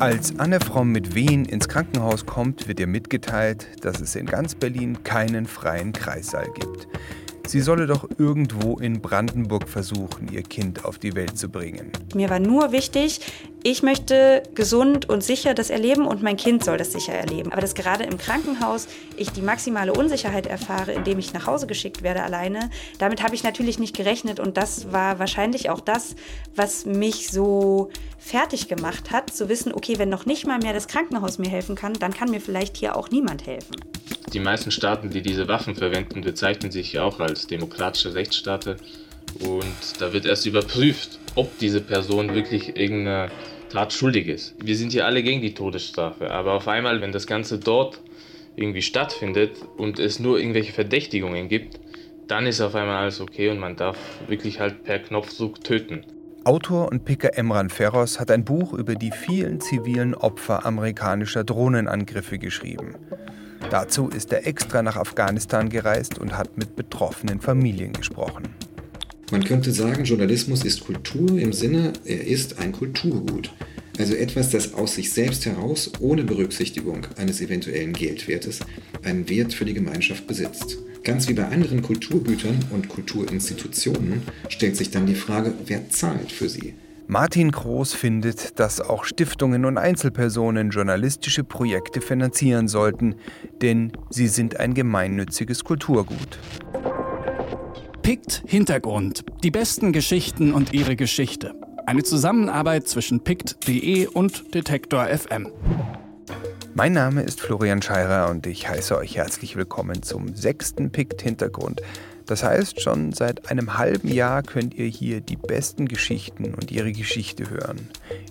Als Anne Fromm mit Wehen ins Krankenhaus kommt, wird ihr mitgeteilt, dass es in ganz Berlin keinen freien Kreissaal gibt. Sie solle doch irgendwo in Brandenburg versuchen, ihr Kind auf die Welt zu bringen. Mir war nur wichtig, ich möchte gesund und sicher das erleben und mein Kind soll das sicher erleben. Aber dass gerade im Krankenhaus ich die maximale Unsicherheit erfahre, indem ich nach Hause geschickt werde alleine, damit habe ich natürlich nicht gerechnet und das war wahrscheinlich auch das, was mich so fertig gemacht hat, zu wissen, okay, wenn noch nicht mal mehr das Krankenhaus mir helfen kann, dann kann mir vielleicht hier auch niemand helfen. Die meisten Staaten, die diese Waffen verwenden, bezeichnen sich auch als demokratische Rechtsstaaten. Und da wird erst überprüft, ob diese Person wirklich irgendeine Tat schuldig ist. Wir sind hier alle gegen die Todesstrafe, aber auf einmal, wenn das Ganze dort irgendwie stattfindet und es nur irgendwelche Verdächtigungen gibt, dann ist auf einmal alles okay und man darf wirklich halt per Knopfdruck töten. Autor und Picker Emran Ferros hat ein Buch über die vielen zivilen Opfer amerikanischer Drohnenangriffe geschrieben. Dazu ist er extra nach Afghanistan gereist und hat mit betroffenen Familien gesprochen. Man könnte sagen, Journalismus ist Kultur im Sinne, er ist ein Kulturgut. Also etwas, das aus sich selbst heraus, ohne Berücksichtigung eines eventuellen Geldwertes, einen Wert für die Gemeinschaft besitzt. Ganz wie bei anderen Kulturgütern und Kulturinstitutionen stellt sich dann die Frage, wer zahlt für sie. Martin Groß findet, dass auch Stiftungen und Einzelpersonen journalistische Projekte finanzieren sollten, denn sie sind ein gemeinnütziges Kulturgut. Pict Hintergrund. Die besten Geschichten und ihre Geschichte. Eine Zusammenarbeit zwischen pict.de und Detektor FM. Mein Name ist Florian Scheirer und ich heiße euch herzlich willkommen zum sechsten Pict Hintergrund, das heißt, schon seit einem halben Jahr könnt ihr hier die besten Geschichten und ihre Geschichte hören.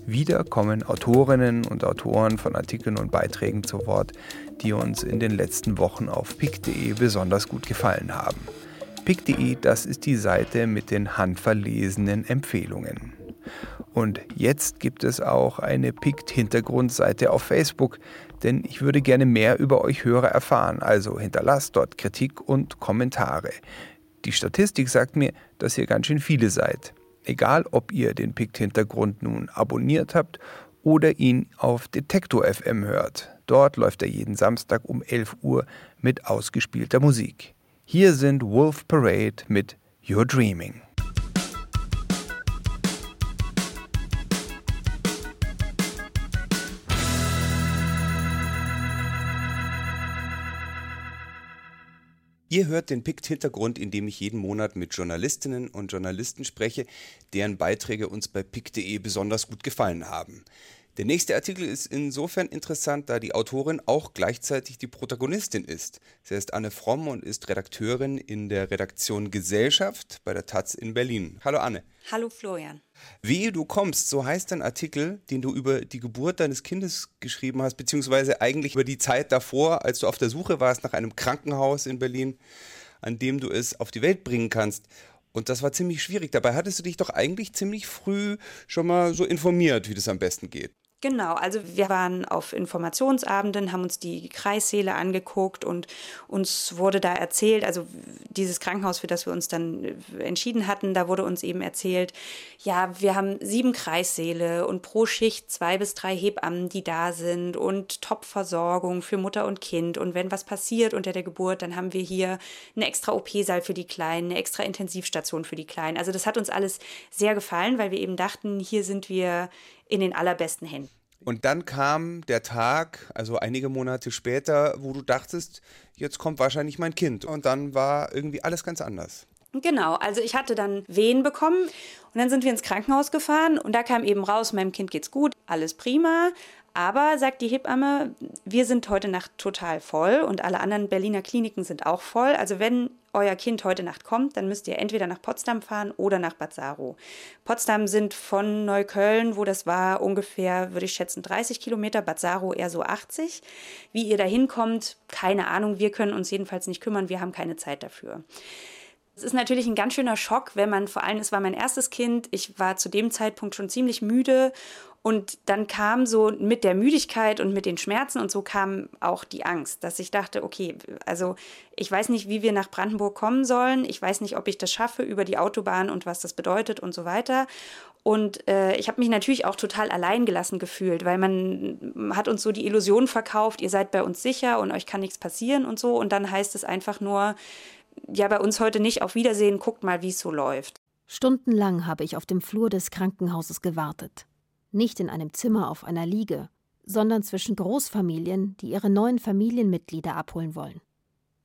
Wieder kommen Autorinnen und Autoren von Artikeln und Beiträgen zu Wort, die uns in den letzten Wochen auf pick.de besonders gut gefallen haben. Pick.de, das ist die Seite mit den handverlesenen Empfehlungen. Und jetzt gibt es auch eine Pict-Hintergrundseite auf Facebook, denn ich würde gerne mehr über euch Hörer erfahren, also hinterlasst dort Kritik und Kommentare. Die Statistik sagt mir, dass ihr ganz schön viele seid. Egal, ob ihr den Pict-Hintergrund nun abonniert habt oder ihn auf Detektor FM hört. Dort läuft er jeden Samstag um 11 Uhr mit ausgespielter Musik. Hier sind Wolf Parade mit You're Dreaming. Ihr hört den Pict-Hintergrund, in dem ich jeden Monat mit Journalistinnen und Journalisten spreche, deren Beiträge uns bei pict.de besonders gut gefallen haben. Der nächste Artikel ist insofern interessant, da die Autorin auch gleichzeitig die Protagonistin ist. Sie heißt Anne Fromm und ist Redakteurin in der Redaktion Gesellschaft bei der Taz in Berlin. Hallo Anne. Hallo Florian. Wehe, du kommst, so heißt dein Artikel, den du über die Geburt deines Kindes geschrieben hast, beziehungsweise eigentlich über die Zeit davor, als du auf der Suche warst nach einem Krankenhaus in Berlin, an dem du es auf die Welt bringen kannst. Und das war ziemlich schwierig. Dabei hattest du dich doch eigentlich ziemlich früh schon mal so informiert, wie das am besten geht. Genau, also wir waren auf Informationsabenden, haben uns die Kreissäle angeguckt und uns wurde da erzählt, also dieses Krankenhaus, für das wir uns dann äh, entschieden hatten, da wurde uns eben erzählt, ja, wir haben sieben Kreissäle und pro Schicht zwei bis drei Hebammen, die da sind und Top-Versorgung für Mutter und Kind. Und wenn was passiert unter der Geburt, dann haben wir hier eine extra OP-Saal für die Kleinen, eine extra Intensivstation für die Kleinen. Also das hat uns alles sehr gefallen, weil wir eben dachten, hier sind wir in den allerbesten Händen. Und dann kam der Tag, also einige Monate später, wo du dachtest, jetzt kommt wahrscheinlich mein Kind. Und dann war irgendwie alles ganz anders. Genau, also ich hatte dann Wehen bekommen und dann sind wir ins Krankenhaus gefahren und da kam eben raus, meinem Kind geht's gut, alles prima, aber, sagt die Hebamme, wir sind heute Nacht total voll und alle anderen Berliner Kliniken sind auch voll. Also wenn euer Kind heute Nacht kommt, dann müsst ihr entweder nach Potsdam fahren oder nach Bad Saro. Potsdam sind von Neukölln, wo das war, ungefähr, würde ich schätzen, 30 Kilometer, Bad Saro eher so 80. Wie ihr da hinkommt, keine Ahnung, wir können uns jedenfalls nicht kümmern, wir haben keine Zeit dafür. Es ist natürlich ein ganz schöner Schock, wenn man vor allem, es war mein erstes Kind, ich war zu dem Zeitpunkt schon ziemlich müde Und dann kam so mit der Müdigkeit und mit den Schmerzen und so kam auch die Angst, dass ich dachte, okay, also ich weiß nicht, wie wir nach Brandenburg kommen sollen. Ich weiß nicht, ob ich das schaffe über die Autobahn und was das bedeutet und so weiter. Und äh, ich habe mich natürlich auch total alleingelassen gefühlt, weil man hat uns so die Illusion verkauft, ihr seid bei uns sicher und euch kann nichts passieren und so. Und dann heißt es einfach nur, ja, bei uns heute nicht, auf Wiedersehen, guckt mal, wie es so läuft. Stundenlang habe ich auf dem Flur des Krankenhauses gewartet. Nicht in einem Zimmer auf einer Liege, sondern zwischen Großfamilien, die ihre neuen Familienmitglieder abholen wollen.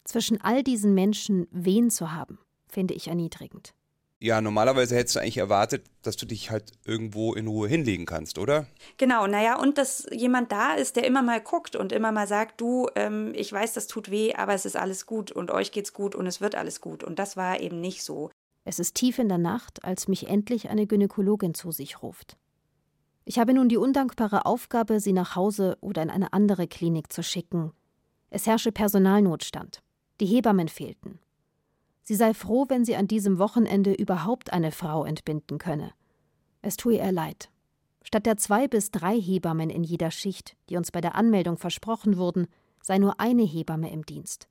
Zwischen all diesen Menschen wen zu haben, finde ich erniedrigend. Ja, normalerweise hättest du eigentlich erwartet, dass du dich halt irgendwo in Ruhe hinlegen kannst, oder? Genau, naja, und dass jemand da ist, der immer mal guckt und immer mal sagt, du, ähm, ich weiß, das tut weh, aber es ist alles gut und euch geht's gut und es wird alles gut. Und das war eben nicht so. Es ist tief in der Nacht, als mich endlich eine Gynäkologin zu sich ruft. Ich habe nun die undankbare Aufgabe, sie nach Hause oder in eine andere Klinik zu schicken. Es herrsche Personalnotstand. Die Hebammen fehlten. Sie sei froh, wenn sie an diesem Wochenende überhaupt eine Frau entbinden könne. Es tue ihr leid. Statt der zwei bis drei Hebammen in jeder Schicht, die uns bei der Anmeldung versprochen wurden, sei nur eine Hebamme im Dienst.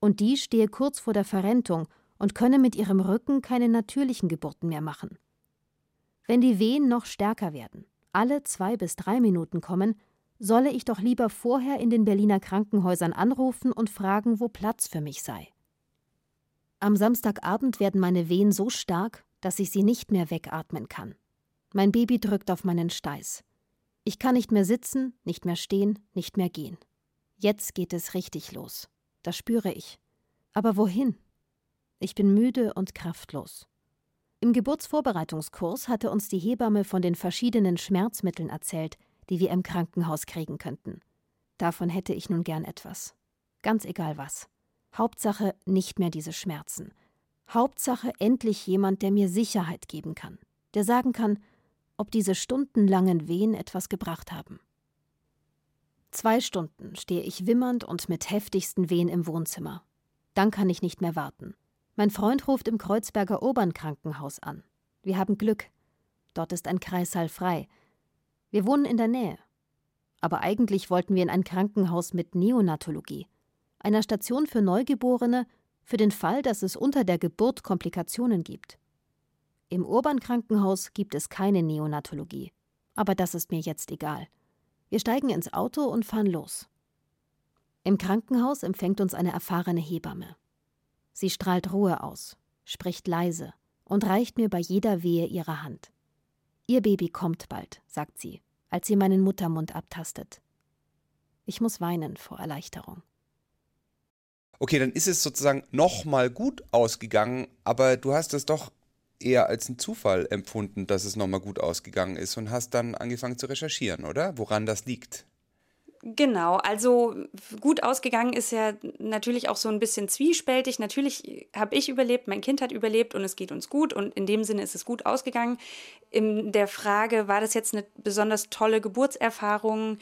Und die stehe kurz vor der Verrentung und könne mit ihrem Rücken keine natürlichen Geburten mehr machen. Wenn die Wehen noch stärker werden, alle zwei bis drei Minuten kommen, solle ich doch lieber vorher in den Berliner Krankenhäusern anrufen und fragen, wo Platz für mich sei. Am Samstagabend werden meine Wehen so stark, dass ich sie nicht mehr wegatmen kann. Mein Baby drückt auf meinen Steiß. Ich kann nicht mehr sitzen, nicht mehr stehen, nicht mehr gehen. Jetzt geht es richtig los. Das spüre ich. Aber wohin? Ich bin müde und kraftlos. Im Geburtsvorbereitungskurs hatte uns die Hebamme von den verschiedenen Schmerzmitteln erzählt, die wir im Krankenhaus kriegen könnten. Davon hätte ich nun gern etwas. Ganz egal was. Hauptsache nicht mehr diese Schmerzen. Hauptsache endlich jemand, der mir Sicherheit geben kann, der sagen kann, ob diese stundenlangen Wehen etwas gebracht haben. Zwei Stunden stehe ich wimmernd und mit heftigsten Wehen im Wohnzimmer. Dann kann ich nicht mehr warten. Mein Freund ruft im Kreuzberger Obernkrankenhaus an. Wir haben Glück. Dort ist ein Kreissaal frei. Wir wohnen in der Nähe. Aber eigentlich wollten wir in ein Krankenhaus mit Neonatologie einer Station für Neugeborene für den Fall, dass es unter der Geburt Komplikationen gibt. Im Urban-Krankenhaus gibt es keine Neonatologie. Aber das ist mir jetzt egal. Wir steigen ins Auto und fahren los. Im Krankenhaus empfängt uns eine erfahrene Hebamme. Sie strahlt Ruhe aus, spricht leise und reicht mir bei jeder Wehe ihre Hand. Ihr Baby kommt bald, sagt sie, als sie meinen Muttermund abtastet. Ich muss weinen vor Erleichterung okay, dann ist es sozusagen nochmal gut ausgegangen, aber du hast es doch eher als einen Zufall empfunden, dass es nochmal gut ausgegangen ist und hast dann angefangen zu recherchieren, oder? Woran das liegt? Genau, also gut ausgegangen ist ja natürlich auch so ein bisschen zwiespältig. Natürlich habe ich überlebt, mein Kind hat überlebt und es geht uns gut und in dem Sinne ist es gut ausgegangen. In der Frage, war das jetzt eine besonders tolle Geburtserfahrung?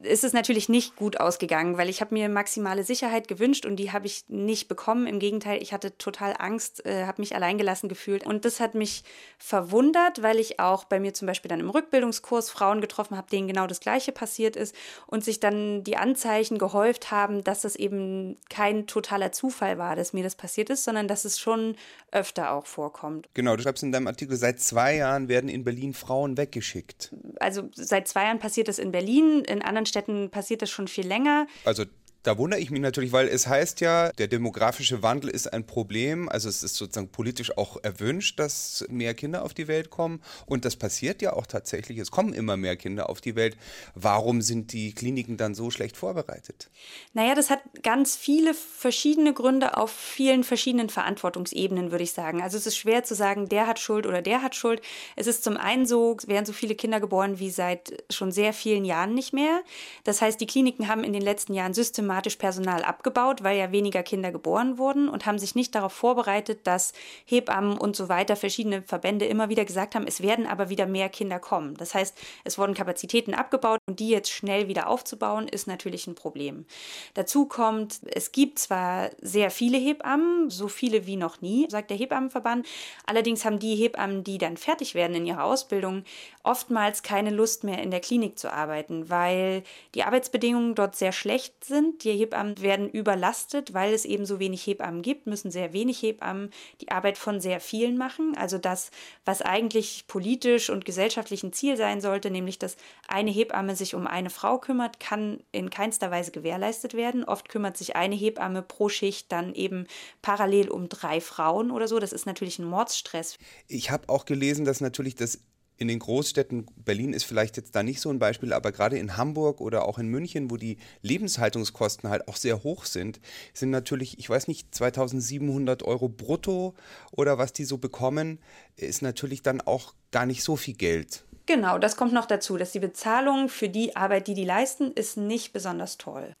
Ist es natürlich nicht gut ausgegangen, weil ich habe mir maximale Sicherheit gewünscht und die habe ich nicht bekommen. Im Gegenteil, ich hatte total Angst, äh, habe mich alleingelassen gefühlt. Und das hat mich verwundert, weil ich auch bei mir zum Beispiel dann im Rückbildungskurs Frauen getroffen habe, denen genau das Gleiche passiert ist und sich dann die Anzeichen gehäuft haben, dass das eben kein totaler Zufall war, dass mir das passiert ist, sondern dass es schon öfter auch vorkommt. Genau, du schreibst in deinem Artikel, seit zwei Jahren werden in Berlin Frauen weggeschickt. Also seit zwei Jahren passiert das in Berlin, in anderen Städten passiert das schon viel länger. Also da wundere ich mich natürlich, weil es heißt ja, der demografische Wandel ist ein Problem. Also es ist sozusagen politisch auch erwünscht, dass mehr Kinder auf die Welt kommen. Und das passiert ja auch tatsächlich. Es kommen immer mehr Kinder auf die Welt. Warum sind die Kliniken dann so schlecht vorbereitet? Naja, das hat ganz viele verschiedene Gründe auf vielen verschiedenen Verantwortungsebenen, würde ich sagen. Also es ist schwer zu sagen, der hat Schuld oder der hat Schuld. Es ist zum einen so, es werden so viele Kinder geboren wie seit schon sehr vielen Jahren nicht mehr. Das heißt, die Kliniken haben in den letzten Jahren systematisch automatisch Personal abgebaut, weil ja weniger Kinder geboren wurden und haben sich nicht darauf vorbereitet, dass Hebammen und so weiter, verschiedene Verbände immer wieder gesagt haben, es werden aber wieder mehr Kinder kommen. Das heißt, es wurden Kapazitäten abgebaut und die jetzt schnell wieder aufzubauen, ist natürlich ein Problem. Dazu kommt, es gibt zwar sehr viele Hebammen, so viele wie noch nie, sagt der Hebammenverband. Allerdings haben die Hebammen, die dann fertig werden in ihrer Ausbildung, oftmals keine Lust mehr in der Klinik zu arbeiten, weil die Arbeitsbedingungen dort sehr schlecht sind. Die Hebammen werden überlastet, weil es eben so wenig Hebammen gibt, müssen sehr wenig Hebammen die Arbeit von sehr vielen machen. Also das, was eigentlich politisch und gesellschaftlich ein Ziel sein sollte, nämlich dass eine Hebamme sich um eine Frau kümmert, kann in keinster Weise gewährleistet werden. Oft kümmert sich eine Hebamme pro Schicht dann eben parallel um drei Frauen oder so. Das ist natürlich ein Mordsstress. Ich habe auch gelesen, dass natürlich das in den Großstädten, Berlin ist vielleicht jetzt da nicht so ein Beispiel, aber gerade in Hamburg oder auch in München, wo die Lebenshaltungskosten halt auch sehr hoch sind, sind natürlich, ich weiß nicht, 2700 Euro brutto oder was die so bekommen, ist natürlich dann auch gar nicht so viel Geld. Genau, das kommt noch dazu, dass die Bezahlung für die Arbeit, die die leisten, ist nicht besonders toll.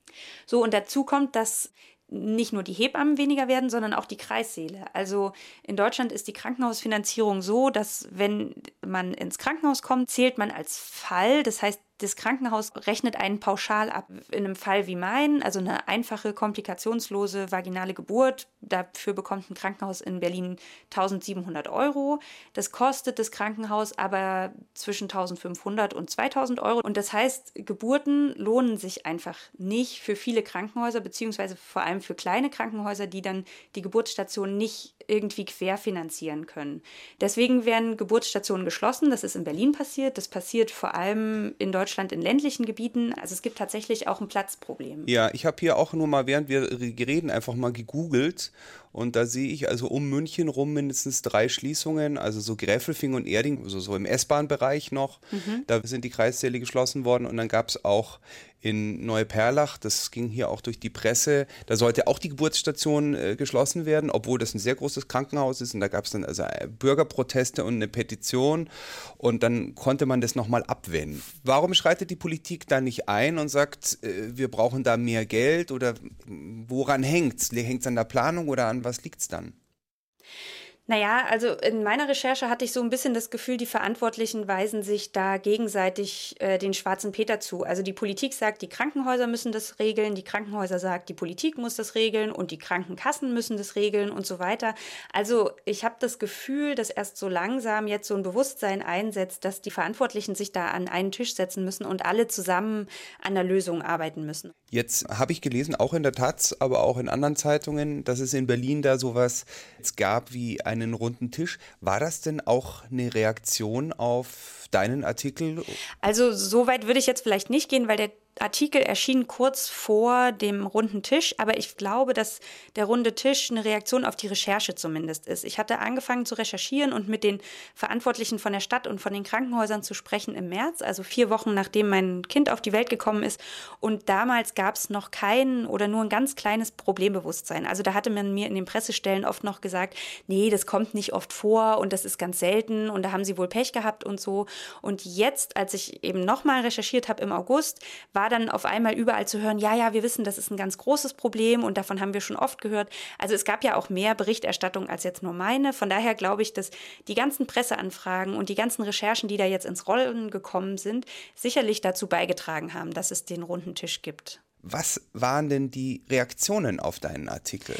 So, und dazu kommt, dass nicht nur die Hebammen weniger werden, sondern auch die Kreissäle. Also in Deutschland ist die Krankenhausfinanzierung so, dass wenn man ins Krankenhaus kommt, zählt man als Fall. Das heißt, das Krankenhaus rechnet einen pauschal ab. In einem Fall wie mein, also eine einfache, komplikationslose vaginale Geburt, dafür bekommt ein Krankenhaus in Berlin 1700 Euro. Das kostet das Krankenhaus aber zwischen 1500 und 2000 Euro. Und das heißt, Geburten lohnen sich einfach nicht für viele Krankenhäuser, beziehungsweise vor allem für kleine Krankenhäuser, die dann die Geburtsstation nicht irgendwie querfinanzieren können. Deswegen werden Geburtsstationen geschlossen. Das ist in Berlin passiert. Das passiert vor allem in Deutschland in ländlichen Gebieten. Also es gibt tatsächlich auch ein Platzproblem. Ja, ich habe hier auch nur mal, während wir reden, einfach mal gegoogelt und da sehe ich also um München rum mindestens drei Schließungen, also so Gräfelfing und Erding, also so im S-Bahn-Bereich noch. Mhm. Da sind die Kreissäle geschlossen worden und dann gab es auch in Neuperlach, das ging hier auch durch die Presse, da sollte auch die Geburtsstation äh, geschlossen werden, obwohl das ein sehr großes Krankenhaus ist und da gab es dann also äh, Bürgerproteste und eine Petition und dann konnte man das nochmal abwenden. Warum schreitet die Politik da nicht ein und sagt, äh, wir brauchen da mehr Geld oder woran hängt es? Hängt es an der Planung oder an was liegt es dann? Naja, also in meiner Recherche hatte ich so ein bisschen das Gefühl, die Verantwortlichen weisen sich da gegenseitig äh, den schwarzen Peter zu. Also die Politik sagt, die Krankenhäuser müssen das regeln, die Krankenhäuser sagt, die Politik muss das regeln und die Krankenkassen müssen das regeln und so weiter. Also ich habe das Gefühl, dass erst so langsam jetzt so ein Bewusstsein einsetzt, dass die Verantwortlichen sich da an einen Tisch setzen müssen und alle zusammen an der Lösung arbeiten müssen. Jetzt habe ich gelesen, auch in der Taz, aber auch in anderen Zeitungen, dass es in Berlin da sowas gab wie ein einen runden Tisch. War das denn auch eine Reaktion auf deinen Artikel? Also so weit würde ich jetzt vielleicht nicht gehen, weil der Artikel erschien kurz vor dem runden Tisch, aber ich glaube, dass der runde Tisch eine Reaktion auf die Recherche zumindest ist. Ich hatte angefangen zu recherchieren und mit den Verantwortlichen von der Stadt und von den Krankenhäusern zu sprechen im März, also vier Wochen nachdem mein Kind auf die Welt gekommen ist. Und damals gab es noch kein oder nur ein ganz kleines Problembewusstsein. Also da hatte man mir in den Pressestellen oft noch gesagt, nee, das kommt nicht oft vor und das ist ganz selten und da haben sie wohl Pech gehabt und so. Und jetzt, als ich eben nochmal recherchiert habe im August, war war dann auf einmal überall zu hören, ja, ja, wir wissen, das ist ein ganz großes Problem und davon haben wir schon oft gehört. Also es gab ja auch mehr Berichterstattung als jetzt nur meine. Von daher glaube ich, dass die ganzen Presseanfragen und die ganzen Recherchen, die da jetzt ins Rollen gekommen sind, sicherlich dazu beigetragen haben, dass es den runden Tisch gibt. Was waren denn die Reaktionen auf deinen Artikel?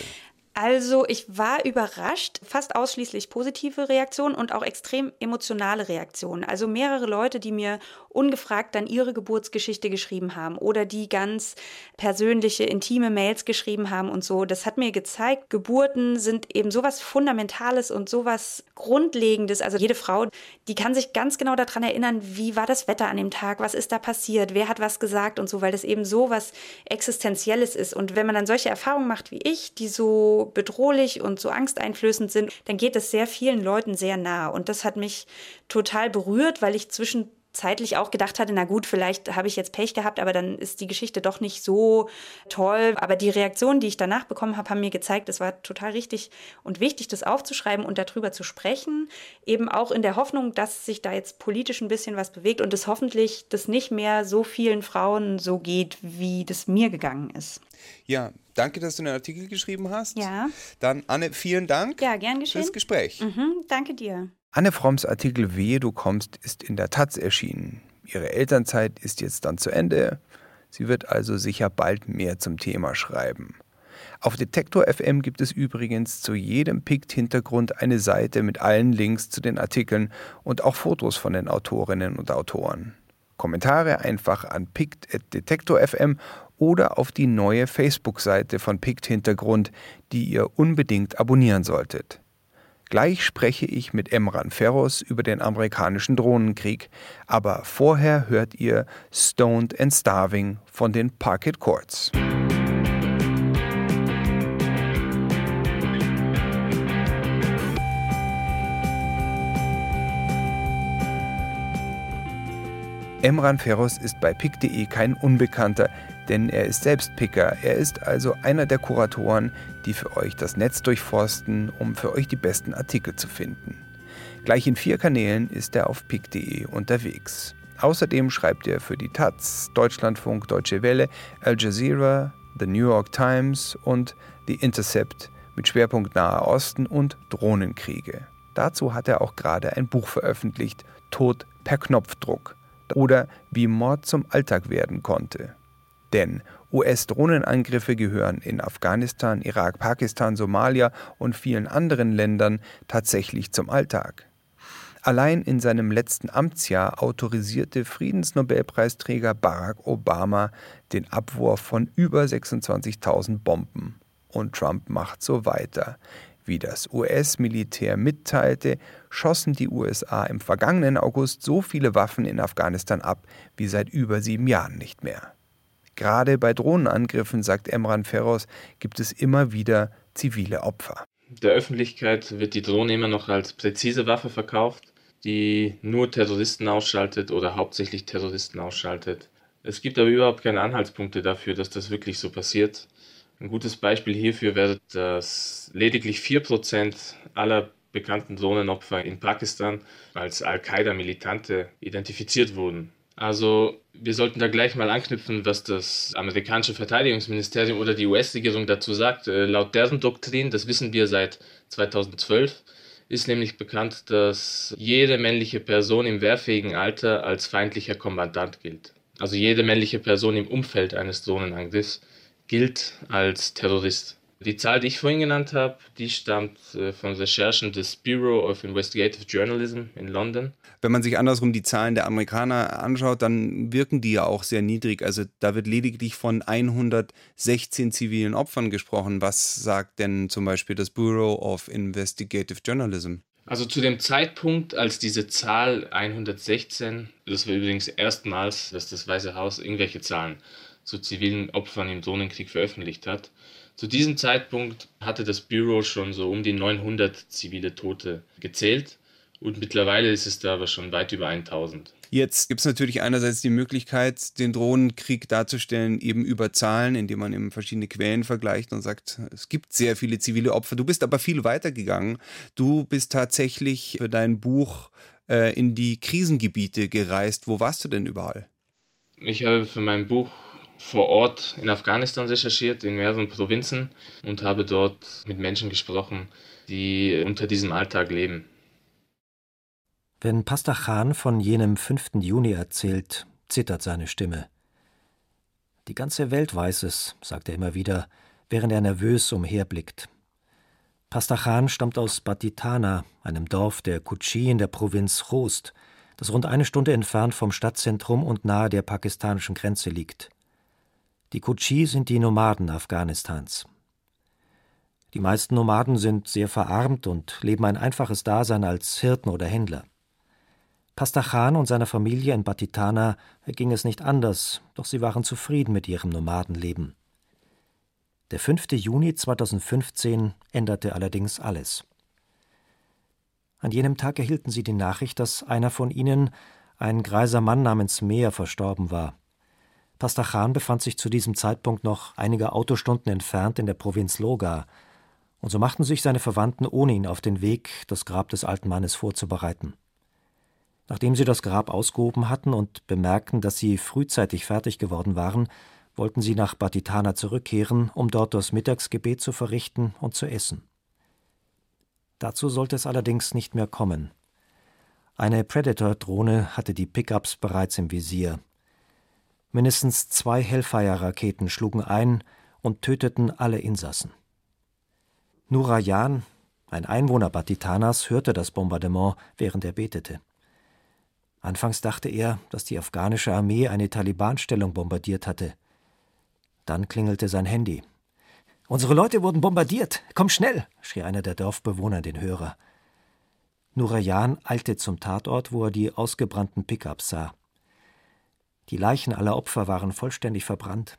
Also ich war überrascht, fast ausschließlich positive Reaktionen und auch extrem emotionale Reaktionen. Also mehrere Leute, die mir ungefragt dann ihre Geburtsgeschichte geschrieben haben oder die ganz persönliche, intime Mails geschrieben haben und so. Das hat mir gezeigt, Geburten sind eben sowas Fundamentales und sowas Grundlegendes. Also jede Frau, die kann sich ganz genau daran erinnern, wie war das Wetter an dem Tag, was ist da passiert, wer hat was gesagt und so, weil das eben sowas Existenzielles ist. Und wenn man dann solche Erfahrungen macht wie ich, die so bedrohlich und so angsteinflößend sind, dann geht es sehr vielen Leuten sehr nah. Und das hat mich total berührt, weil ich zwischen zeitlich auch gedacht hatte, na gut, vielleicht habe ich jetzt Pech gehabt, aber dann ist die Geschichte doch nicht so toll. Aber die Reaktionen, die ich danach bekommen habe, haben mir gezeigt, es war total richtig und wichtig, das aufzuschreiben und darüber zu sprechen. Eben auch in der Hoffnung, dass sich da jetzt politisch ein bisschen was bewegt und es hoffentlich das nicht mehr so vielen Frauen so geht, wie das mir gegangen ist. Ja, danke, dass du einen Artikel geschrieben hast. Ja. Dann Anne, vielen Dank ja, gern geschehen. fürs Gespräch. Mhm, danke dir. Anne Fromms Artikel Wehe, du kommst ist in der Taz erschienen. Ihre Elternzeit ist jetzt dann zu Ende. Sie wird also sicher bald mehr zum Thema schreiben. Auf Detektor FM gibt es übrigens zu jedem Pikt-Hintergrund eine Seite mit allen Links zu den Artikeln und auch Fotos von den Autorinnen und Autoren. Kommentare einfach an pikt.detektor.fm oder auf die neue Facebook-Seite von Pikt Hintergrund, die ihr unbedingt abonnieren solltet. Gleich spreche ich mit Emran Ferros über den amerikanischen Drohnenkrieg, aber vorher hört ihr Stoned and Starving von den Parket Courts. Emran Ferros ist bei pick.de kein Unbekannter, denn er ist selbst Picker. Er ist also einer der Kuratoren, die für euch das Netz durchforsten, um für euch die besten Artikel zu finden. Gleich in vier Kanälen ist er auf pick.de unterwegs. Außerdem schreibt er für die Taz, Deutschlandfunk, Deutsche Welle, Al Jazeera, The New York Times und The Intercept mit Schwerpunkt Nahe Osten und Drohnenkriege. Dazu hat er auch gerade ein Buch veröffentlicht, Tod per Knopfdruck oder wie Mord zum Alltag werden konnte. Denn US-Drohnenangriffe gehören in Afghanistan, Irak, Pakistan, Somalia und vielen anderen Ländern tatsächlich zum Alltag. Allein in seinem letzten Amtsjahr autorisierte Friedensnobelpreisträger Barack Obama den Abwurf von über 26.000 Bomben. Und Trump macht so weiter. Wie das US-Militär mitteilte, schossen die USA im vergangenen August so viele Waffen in Afghanistan ab wie seit über sieben Jahren nicht mehr. Gerade bei Drohnenangriffen, sagt Emran Ferros, gibt es immer wieder zivile Opfer. Der Öffentlichkeit wird die Drohne immer noch als präzise Waffe verkauft, die nur Terroristen ausschaltet oder hauptsächlich Terroristen ausschaltet. Es gibt aber überhaupt keine Anhaltspunkte dafür, dass das wirklich so passiert. Ein gutes Beispiel hierfür wäre, dass lediglich 4% aller bekannten Drohnenopfer in Pakistan als Al-Qaida-Militante identifiziert wurden. Also wir sollten da gleich mal anknüpfen, was das amerikanische Verteidigungsministerium oder die US-Regierung dazu sagt. Äh, laut deren Doktrin, das wissen wir seit 2012, ist nämlich bekannt, dass jede männliche Person im wehrfähigen Alter als feindlicher Kommandant gilt. Also jede männliche Person im Umfeld eines Drohnenangriffs gilt als Terrorist. Die Zahl, die ich vorhin genannt habe, die stammt äh, von Recherchen des Bureau of Investigative Journalism in London. Wenn man sich andersrum die Zahlen der Amerikaner anschaut, dann wirken die ja auch sehr niedrig. Also da wird lediglich von 116 zivilen Opfern gesprochen. Was sagt denn zum Beispiel das Bureau of Investigative Journalism? Also zu dem Zeitpunkt, als diese Zahl 116, das war übrigens erstmals, dass das Weiße Haus irgendwelche Zahlen zu zivilen Opfern im Drohnenkrieg veröffentlicht hat, zu diesem Zeitpunkt hatte das Büro schon so um die 900 zivile Tote gezählt und mittlerweile ist es da aber schon weit über 1000. Jetzt gibt es natürlich einerseits die Möglichkeit, den Drohnenkrieg darzustellen, eben über Zahlen, indem man eben verschiedene Quellen vergleicht und sagt, es gibt sehr viele zivile Opfer. Du bist aber viel weiter gegangen. Du bist tatsächlich für dein Buch äh, in die Krisengebiete gereist. Wo warst du denn überall? Ich habe für mein Buch vor Ort in Afghanistan recherchiert, in mehreren Provinzen und habe dort mit Menschen gesprochen, die unter diesem Alltag leben. Wenn Pastor Khan von jenem 5. Juni erzählt, zittert seine Stimme. Die ganze Welt weiß es, sagt er immer wieder, während er nervös umherblickt. Pastor Khan stammt aus Batitana, einem Dorf der Kutschi in der Provinz Khost, das rund eine Stunde entfernt vom Stadtzentrum und nahe der pakistanischen Grenze liegt. Die Kutschi sind die Nomaden Afghanistans. Die meisten Nomaden sind sehr verarmt und leben ein einfaches Dasein als Hirten oder Händler. Pastor Khan und seiner Familie in Batitana ging es nicht anders, doch sie waren zufrieden mit ihrem Nomadenleben. Der 5. Juni 2015 änderte allerdings alles. An jenem Tag erhielten sie die Nachricht, dass einer von ihnen, ein greiser Mann namens Meer verstorben war. Pastachan befand sich zu diesem Zeitpunkt noch einige Autostunden entfernt in der Provinz Loga, und so machten sich seine Verwandten ohne ihn auf den Weg, das Grab des alten Mannes vorzubereiten. Nachdem sie das Grab ausgehoben hatten und bemerkten, dass sie frühzeitig fertig geworden waren, wollten sie nach Batitana zurückkehren, um dort das Mittagsgebet zu verrichten und zu essen. Dazu sollte es allerdings nicht mehr kommen. Eine Predator-Drohne hatte die Pickups bereits im Visier. Mindestens zwei Hellfire-Raketen schlugen ein und töteten alle Insassen. Nurayan, ein Einwohner Batitanas, hörte das Bombardement, während er betete. Anfangs dachte er, dass die afghanische Armee eine Taliban-Stellung bombardiert hatte. Dann klingelte sein Handy. Unsere Leute wurden bombardiert. Komm schnell, schrie einer der Dorfbewohner den Hörer. Nurayan eilte zum Tatort, wo er die ausgebrannten Pickups sah. Die Leichen aller Opfer waren vollständig verbrannt.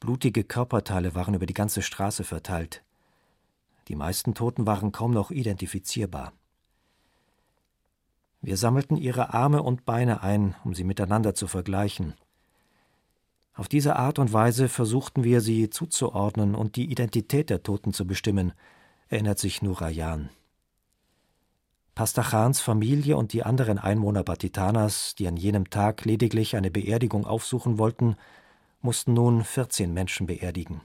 Blutige Körperteile waren über die ganze Straße verteilt. Die meisten Toten waren kaum noch identifizierbar. Wir sammelten ihre Arme und Beine ein, um sie miteinander zu vergleichen. Auf diese Art und Weise versuchten wir, sie zuzuordnen und die Identität der Toten zu bestimmen, erinnert sich Nurayan. Pastachans Familie und die anderen Einwohner Batitanas, die an jenem Tag lediglich eine Beerdigung aufsuchen wollten, mussten nun 14 Menschen beerdigen.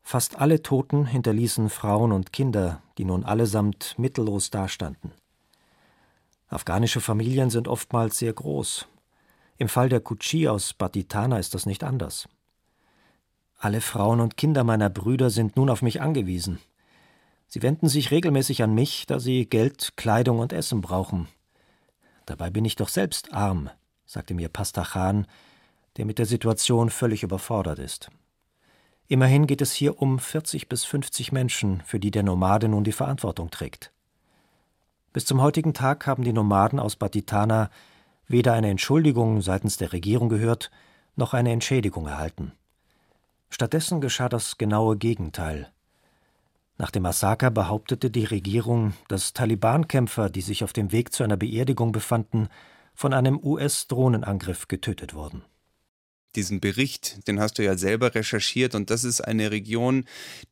Fast alle Toten hinterließen Frauen und Kinder, die nun allesamt mittellos dastanden. Afghanische Familien sind oftmals sehr groß. Im Fall der Kutschi aus Batitana ist das nicht anders. Alle Frauen und Kinder meiner Brüder sind nun auf mich angewiesen. Sie wenden sich regelmäßig an mich, da sie Geld, Kleidung und Essen brauchen. Dabei bin ich doch selbst arm, sagte mir Pastachan, der mit der Situation völlig überfordert ist. Immerhin geht es hier um 40 bis 50 Menschen, für die der Nomade nun die Verantwortung trägt. Bis zum heutigen Tag haben die Nomaden aus Batitana weder eine Entschuldigung seitens der Regierung gehört, noch eine Entschädigung erhalten. Stattdessen geschah das genaue Gegenteil. Nach dem Massaker behauptete die Regierung, dass Taliban-Kämpfer, die sich auf dem Weg zu einer Beerdigung befanden, von einem US-Drohnenangriff getötet wurden diesen Bericht, den hast du ja selber recherchiert und das ist eine Region,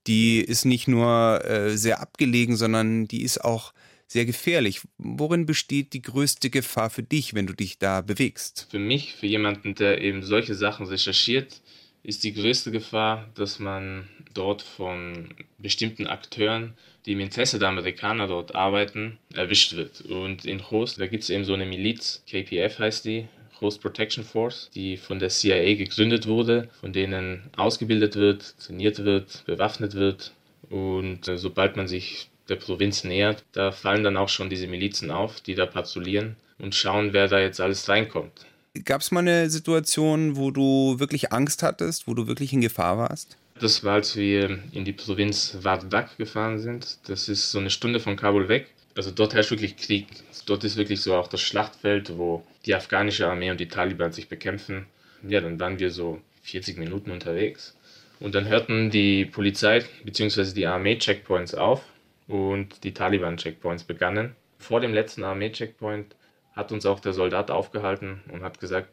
die ist nicht nur äh, sehr abgelegen, sondern die ist auch sehr gefährlich. Worin besteht die größte Gefahr für dich, wenn du dich da bewegst? Für mich, für jemanden, der eben solche Sachen recherchiert, ist die größte Gefahr, dass man dort von bestimmten Akteuren, die im Interesse der Amerikaner dort arbeiten, erwischt wird. Und in Host, da gibt es eben so eine Miliz, KPF heißt die, Host Protection Force, die von der CIA gegründet wurde, von denen ausgebildet wird, trainiert wird, bewaffnet wird. Und äh, sobald man sich der Provinz nähert, da fallen dann auch schon diese Milizen auf, die da patrouillieren und schauen, wer da jetzt alles reinkommt. Gab es mal eine Situation, wo du wirklich Angst hattest, wo du wirklich in Gefahr warst? Das war, als wir in die Provinz Wardak gefahren sind. Das ist so eine Stunde von Kabul weg. Also dort herrscht wirklich Krieg. Dort ist wirklich so auch das Schlachtfeld, wo die afghanische Armee und die Taliban sich bekämpfen. Ja, dann waren wir so 40 Minuten unterwegs. Und dann hörten die Polizei bzw. die Armee-Checkpoints auf und die Taliban-Checkpoints begannen. Vor dem letzten Armee-Checkpoint hat uns auch der Soldat aufgehalten und hat gesagt,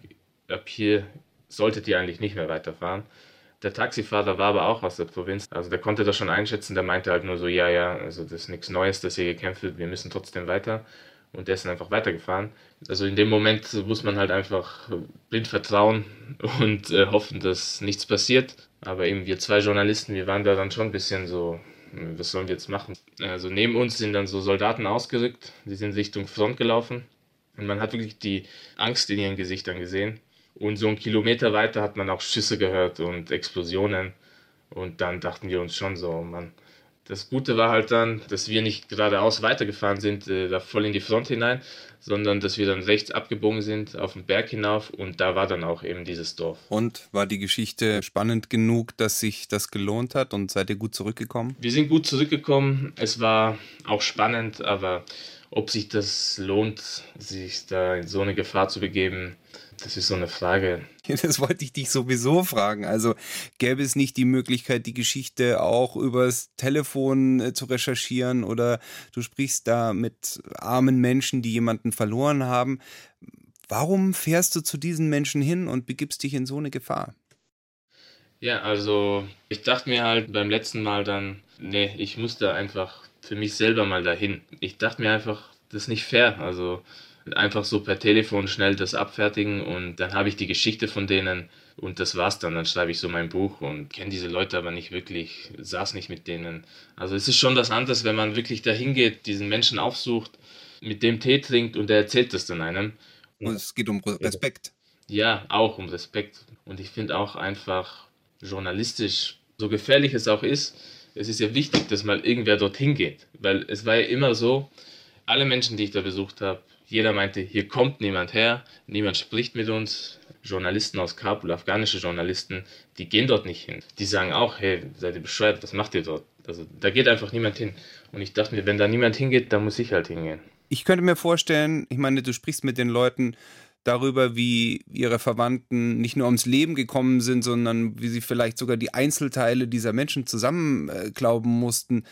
ab hier solltet ihr eigentlich nicht mehr weiterfahren. Der Taxifahrer war aber auch aus der Provinz, also der konnte das schon einschätzen, der meinte halt nur so, ja, ja, also das ist nichts Neues, dass hier gekämpft wird, wir müssen trotzdem weiter. Und der ist dann einfach weitergefahren. Also in dem Moment muss man halt einfach blind vertrauen und äh, hoffen, dass nichts passiert. Aber eben wir zwei Journalisten, wir waren da dann schon ein bisschen so, was sollen wir jetzt machen? Also neben uns sind dann so Soldaten ausgerückt, die sind Richtung Front gelaufen und man hat wirklich die Angst in ihren Gesichtern gesehen. Und so einen Kilometer weiter hat man auch Schüsse gehört und Explosionen. Und dann dachten wir uns schon so, oh man. Das Gute war halt dann, dass wir nicht geradeaus weitergefahren sind, äh, da voll in die Front hinein, sondern dass wir dann rechts abgebogen sind auf den Berg hinauf und da war dann auch eben dieses Dorf. Und war die Geschichte spannend genug, dass sich das gelohnt hat und seid ihr gut zurückgekommen? Wir sind gut zurückgekommen. Es war auch spannend, aber ob sich das lohnt, sich da in so eine Gefahr zu begeben, Das ist so eine Frage. Das wollte ich dich sowieso fragen. Also gäbe es nicht die Möglichkeit, die Geschichte auch übers Telefon äh, zu recherchieren oder du sprichst da mit armen Menschen, die jemanden verloren haben. Warum fährst du zu diesen Menschen hin und begibst dich in so eine Gefahr? Ja, also ich dachte mir halt beim letzten Mal dann, nee, ich muss da einfach für mich selber mal dahin. Ich dachte mir einfach, das ist nicht fair. Also einfach so per Telefon schnell das abfertigen und dann habe ich die Geschichte von denen und das war's dann. Dann schreibe ich so mein Buch und kenne diese Leute aber nicht wirklich, saß nicht mit denen. Also es ist schon was anderes, wenn man wirklich dahin geht, diesen Menschen aufsucht, mit dem Tee trinkt und der erzählt das dann einem. Und es geht um Respekt. Ja, auch um Respekt. Und ich finde auch einfach journalistisch, so gefährlich es auch ist, es ist ja wichtig, dass mal irgendwer dorthin geht. Weil es war ja immer so, alle Menschen, die ich da besucht habe, jeder meinte, hier kommt niemand her, niemand spricht mit uns. Journalisten aus Kabul, afghanische Journalisten, die gehen dort nicht hin. Die sagen auch, hey, seid ihr bescheuert, was macht ihr dort? Also da geht einfach niemand hin. Und ich dachte mir, wenn da niemand hingeht, dann muss ich halt hingehen. Ich könnte mir vorstellen, ich meine, du sprichst mit den Leuten darüber, wie ihre Verwandten nicht nur ums Leben gekommen sind, sondern wie sie vielleicht sogar die Einzelteile dieser Menschen zusammenklauben äh, mussten.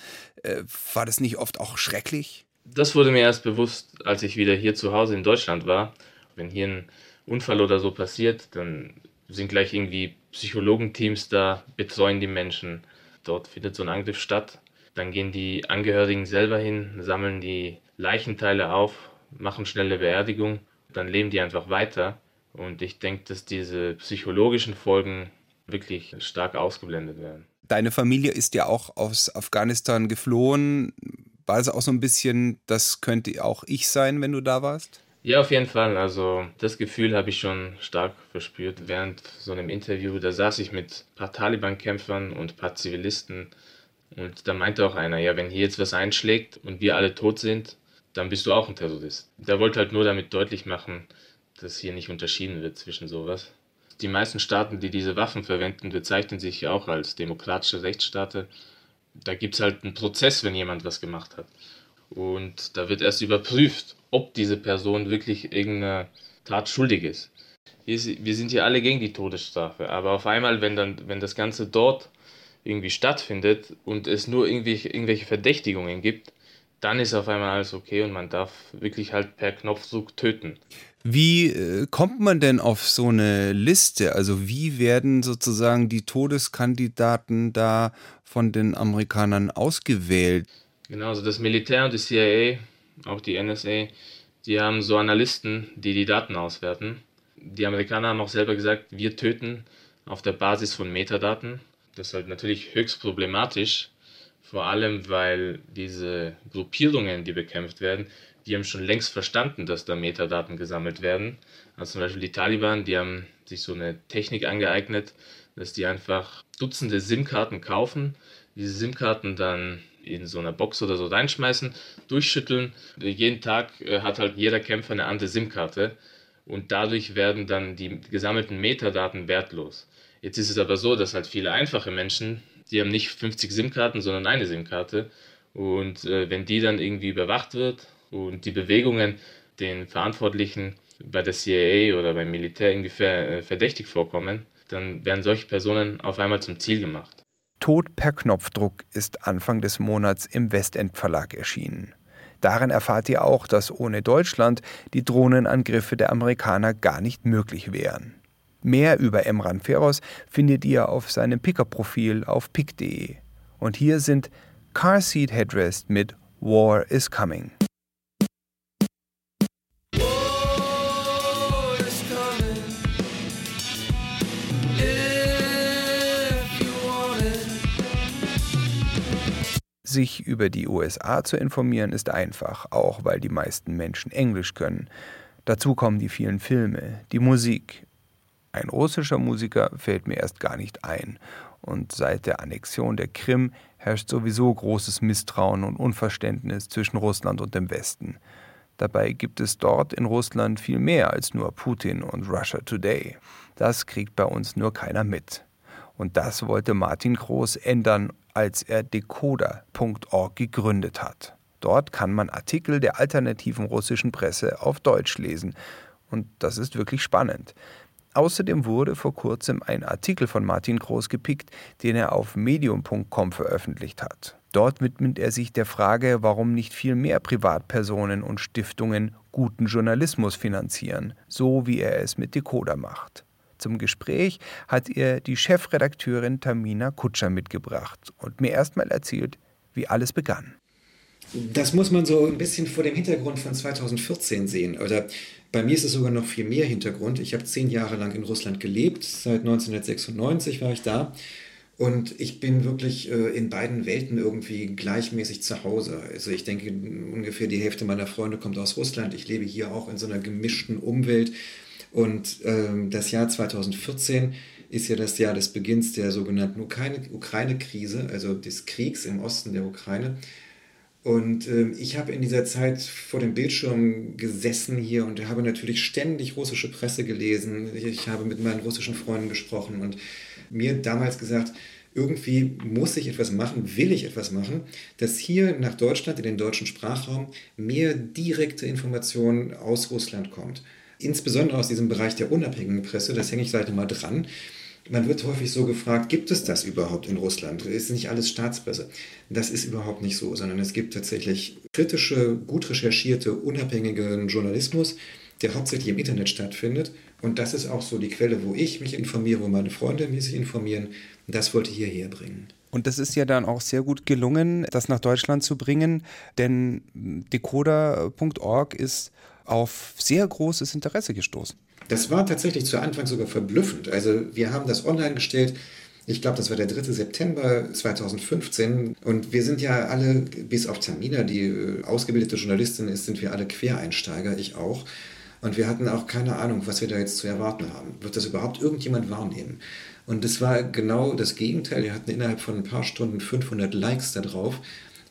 Äh, war das nicht oft auch schrecklich? das wurde mir erst bewusst, als ich wieder hier zu Hause in Deutschland war. Wenn hier ein Unfall oder so passiert, dann sind gleich irgendwie Psychologenteams da, betreuen die Menschen. Dort findet so ein Angriff statt. Dann gehen die Angehörigen selber hin, sammeln die Leichenteile auf, machen schnelle Beerdigung, dann leben die einfach weiter. Und ich denke, dass diese psychologischen Folgen wirklich stark ausgeblendet werden. Deine Familie ist ja auch aus Afghanistan geflohen war es auch so ein bisschen, das könnte auch ich sein, wenn du da warst? Ja, auf jeden Fall. Also das Gefühl habe ich schon stark verspürt während so einem Interview. Da saß ich mit ein paar Taliban-Kämpfern und ein paar Zivilisten und da meinte auch einer, ja, wenn hier jetzt was einschlägt und wir alle tot sind, dann bist du auch ein Terrorist. Der wollte halt nur damit deutlich machen, dass hier nicht unterschieden wird zwischen sowas. Die meisten Staaten, die diese Waffen verwenden, bezeichnen sich ja auch als demokratische Rechtsstaaten da gibt es halt einen Prozess, wenn jemand was gemacht hat. Und da wird erst überprüft, ob diese Person wirklich irgendeine Tat schuldig ist. Wir, sind hier alle gegen die Todesstrafe, aber auf einmal, wenn, dann, wenn das Ganze dort irgendwie stattfindet und es nur irgendwelche Verdächtigungen gibt, dann ist auf einmal alles okay und man darf wirklich halt per Knopfdruck töten. Wie äh, kommt man denn auf so eine Liste? Also wie werden sozusagen die Todeskandidaten da von den Amerikanern ausgewählt? Genau, also das Militär und die CIA, auch die NSA, die haben so Analysten, die die Daten auswerten. Die Amerikaner haben auch selber gesagt, wir töten auf der Basis von Metadaten. Das ist halt natürlich höchst problematisch, vor allem weil diese Gruppierungen, die bekämpft werden, die haben schon längst verstanden, dass da Metadaten gesammelt werden. Also zum Beispiel die Taliban, die haben sich so eine Technik angeeignet, dass die einfach Dutzende SIM-Karten kaufen, diese SIM-Karten dann in so einer Box oder so reinschmeißen, durchschütteln. Jeden Tag äh, hat halt jeder Kämpfer eine andere SIM-Karte und dadurch werden dann die gesammelten Metadaten wertlos. Jetzt ist es aber so, dass halt viele einfache Menschen, die haben nicht 50 SIM-Karten, sondern eine SIM-Karte und äh, wenn die dann irgendwie überwacht wird und die Bewegungen den Verantwortlichen bei der CIA oder beim Militär irgendwie äh, verdächtig vorkommen, dann werden solche Personen auf einmal zum Ziel gemacht. Tod per Knopfdruck ist Anfang des Monats im Westend Verlag erschienen. Darin erfahrt ihr auch, dass ohne Deutschland die Drohnenangriffe der Amerikaner gar nicht möglich wären. Mehr über Emran Feroz findet ihr auf seinem Picker-Profil auf pick.de. Und hier sind Car Seat Headrest mit War is Coming. Sich über die USA zu informieren ist einfach, auch weil die meisten Menschen Englisch können. Dazu kommen die vielen Filme, die Musik. Ein russischer Musiker fällt mir erst gar nicht ein. Und seit der Annexion der Krim herrscht sowieso großes Misstrauen und Unverständnis zwischen Russland und dem Westen. Dabei gibt es dort in Russland viel mehr als nur Putin und Russia Today. Das kriegt bei uns nur keiner mit. Und das wollte Martin Groß ändern als er decoder.org gegründet hat. Dort kann man Artikel der alternativen russischen Presse auf Deutsch lesen. Und das ist wirklich spannend. Außerdem wurde vor kurzem ein Artikel von Martin Groß gepickt, den er auf medium.com veröffentlicht hat. Dort widmet er sich der Frage, warum nicht viel mehr Privatpersonen und Stiftungen guten Journalismus finanzieren, so wie er es mit Decoder macht. Zum Gespräch hat er die Chefredakteurin Tamina Kutscher mitgebracht und mir erstmal erzählt, wie alles begann. Das muss man so ein bisschen vor dem Hintergrund von 2014 sehen. Oder bei mir ist es sogar noch viel mehr Hintergrund. Ich habe zehn Jahre lang in Russland gelebt. Seit 1996 war ich da. Und ich bin wirklich äh, in beiden Welten irgendwie gleichmäßig zu Hause. Also ich denke, ungefähr die Hälfte meiner Freunde kommt aus Russland. Ich lebe hier auch in so einer gemischten Umwelt. Und ähm, das Jahr 2014 ist ja das Jahr des Beginns der sogenannten Ukraine-Krise, also des Kriegs im Osten der Ukraine. Und äh, ich habe in dieser Zeit vor dem Bildschirm gesessen hier und habe natürlich ständig russische Presse gelesen. Ich habe mit meinen russischen Freunden gesprochen und mir damals gesagt, irgendwie muss ich etwas machen, will ich etwas machen, dass hier nach Deutschland, in den deutschen Sprachraum, mehr direkte Information aus Russland kommt. Insbesondere aus diesem Bereich der unabhängigen Presse, das hänge ich gleich mal dran. Man wird häufig so gefragt, gibt es das überhaupt in Russland? Ist nicht alles Staatspresse? Das ist überhaupt nicht so, sondern es gibt tatsächlich kritische, gut recherchierte, unabhängige Journalismus, der hauptsächlich im Internet stattfindet. Und das ist auch so die Quelle, wo ich mich informiere, wo meine Freunde mich informieren. Das wollte ich hierher bringen. Und das ist ja dann auch sehr gut gelungen, das nach Deutschland zu bringen, denn decoder.org ist auf sehr großes Interesse gestoßen. Das war tatsächlich zu Anfang sogar verblüffend. Also wir haben das online gestellt. Ich glaube, das war der 3. September 2015. Und wir sind ja alle, bis auf Tamina, die äh, ausgebildete Journalistin ist, sind wir alle Quereinsteiger, ich auch. Und wir hatten auch keine Ahnung, was wir da jetzt zu erwarten haben. Wird das überhaupt irgendjemand wahrnehmen? Und es war genau das Gegenteil. Wir hatten innerhalb von ein paar Stunden 500 Likes da drauf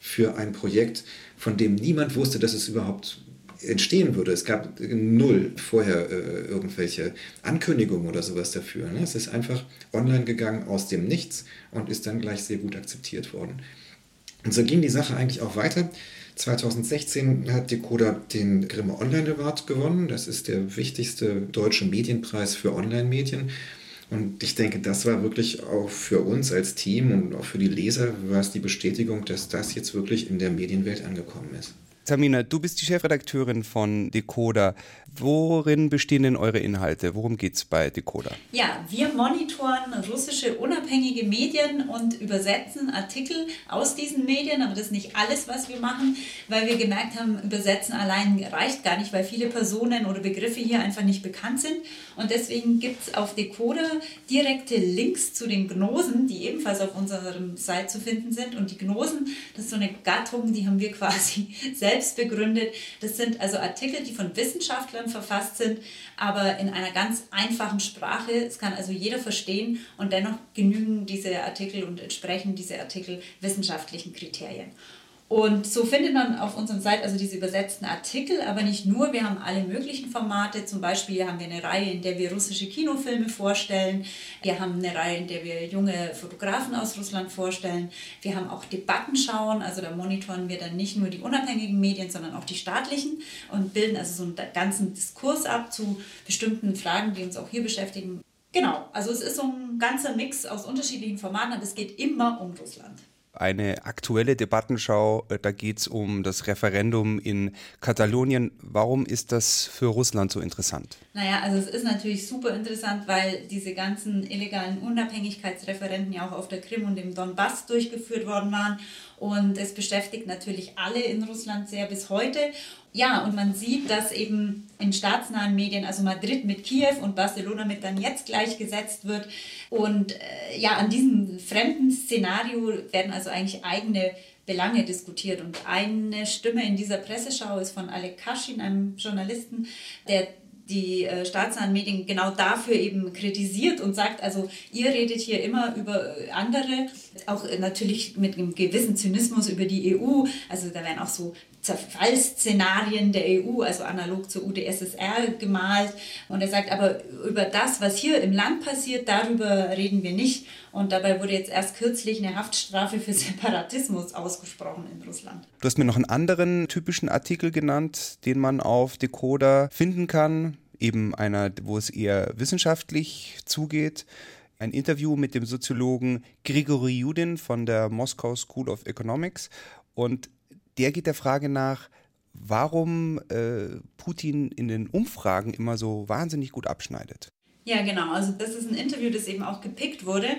für ein Projekt, von dem niemand wusste, dass es überhaupt entstehen würde. Es gab null vorher äh, irgendwelche Ankündigungen oder sowas dafür. Ne? Es ist einfach online gegangen aus dem Nichts und ist dann gleich sehr gut akzeptiert worden. Und so ging die Sache eigentlich auch weiter. 2016 hat Decoder den Grimme Online Award gewonnen. Das ist der wichtigste deutsche Medienpreis für Online-Medien. Und ich denke, das war wirklich auch für uns als Team und auch für die Leser war es die Bestätigung, dass das jetzt wirklich in der Medienwelt angekommen ist. Tamina, du bist die Chefredakteurin von Decoder. Worin bestehen denn eure Inhalte? Worum geht es bei Decoder? Ja, wir monitoren russische unabhängige Medien und übersetzen Artikel aus diesen Medien, aber das ist nicht alles, was wir machen, weil wir gemerkt haben, übersetzen allein reicht gar nicht, weil viele Personen oder Begriffe hier einfach nicht bekannt sind. Und deswegen gibt es auf Decoder direkte Links zu den Gnosen, die ebenfalls auf unserem Site zu finden sind. Und die Gnosen, das ist so eine Gattung, die haben wir quasi selbst begründet. Das sind also Artikel, die von Wissenschaftlern verfasst sind, aber in einer ganz einfachen Sprache. Es kann also jeder verstehen und dennoch genügen diese Artikel und entsprechen diese Artikel wissenschaftlichen Kriterien. Und so findet man auf unserem Site also diese übersetzten Artikel, aber nicht nur. Wir haben alle möglichen Formate. Zum Beispiel haben wir eine Reihe, in der wir russische Kinofilme vorstellen. Wir haben eine Reihe, in der wir junge Fotografen aus Russland vorstellen. Wir haben auch Debatten schauen. Also da monitoren wir dann nicht nur die unabhängigen Medien, sondern auch die staatlichen und bilden also so einen ganzen Diskurs ab zu bestimmten Fragen, die uns auch hier beschäftigen. Genau, also es ist so ein ganzer Mix aus unterschiedlichen Formaten, aber es geht immer um Russland eine aktuelle Debattenschau. Äh, da geht es um das Referendum in Katalonien. Warum ist das für Russland so interessant? Naja, also es ist natürlich super interessant, weil diese ganzen illegalen Unabhängigkeitsreferenden ja auch auf der Krim und im Donbass durchgeführt worden waren. Und es beschäftigt natürlich alle in Russland sehr bis heute. Ja, und man sieht, dass eben in staatsnahen Medien, also Madrid mit Kiew und Barcelona mit dann jetzt gleichgesetzt wird. Und äh, ja, an diesem fremden Szenario werden also eigentlich eigene Belange diskutiert. Und eine Stimme in dieser Presseschau ist von Alek Kaschin, einem Journalisten, der die äh, staatsnahen Medien genau dafür eben kritisiert und sagt, also ihr redet hier immer über äh, andere, auch äh, natürlich mit einem gewissen Zynismus über die EU. Also da werden auch so Zerfallsszenarien der EU, also analog zur UdSSR gemalt. Und er sagt, aber über das, was hier im Land passiert, darüber reden wir nicht. Und dabei wurde jetzt erst kürzlich eine Haftstrafe für Separatismus ausgesprochen in Russland. Du hast mir noch einen anderen typischen Artikel genannt, den man auf Decoder finden kann eben einer, wo es eher wissenschaftlich zugeht. Ein Interview mit dem Soziologen Grigori Judin von der Moscow School of Economics. Und der geht der Frage nach, warum äh, Putin in den Umfragen immer so wahnsinnig gut abschneidet. Ja, genau. Also das ist ein Interview, das eben auch gepickt wurde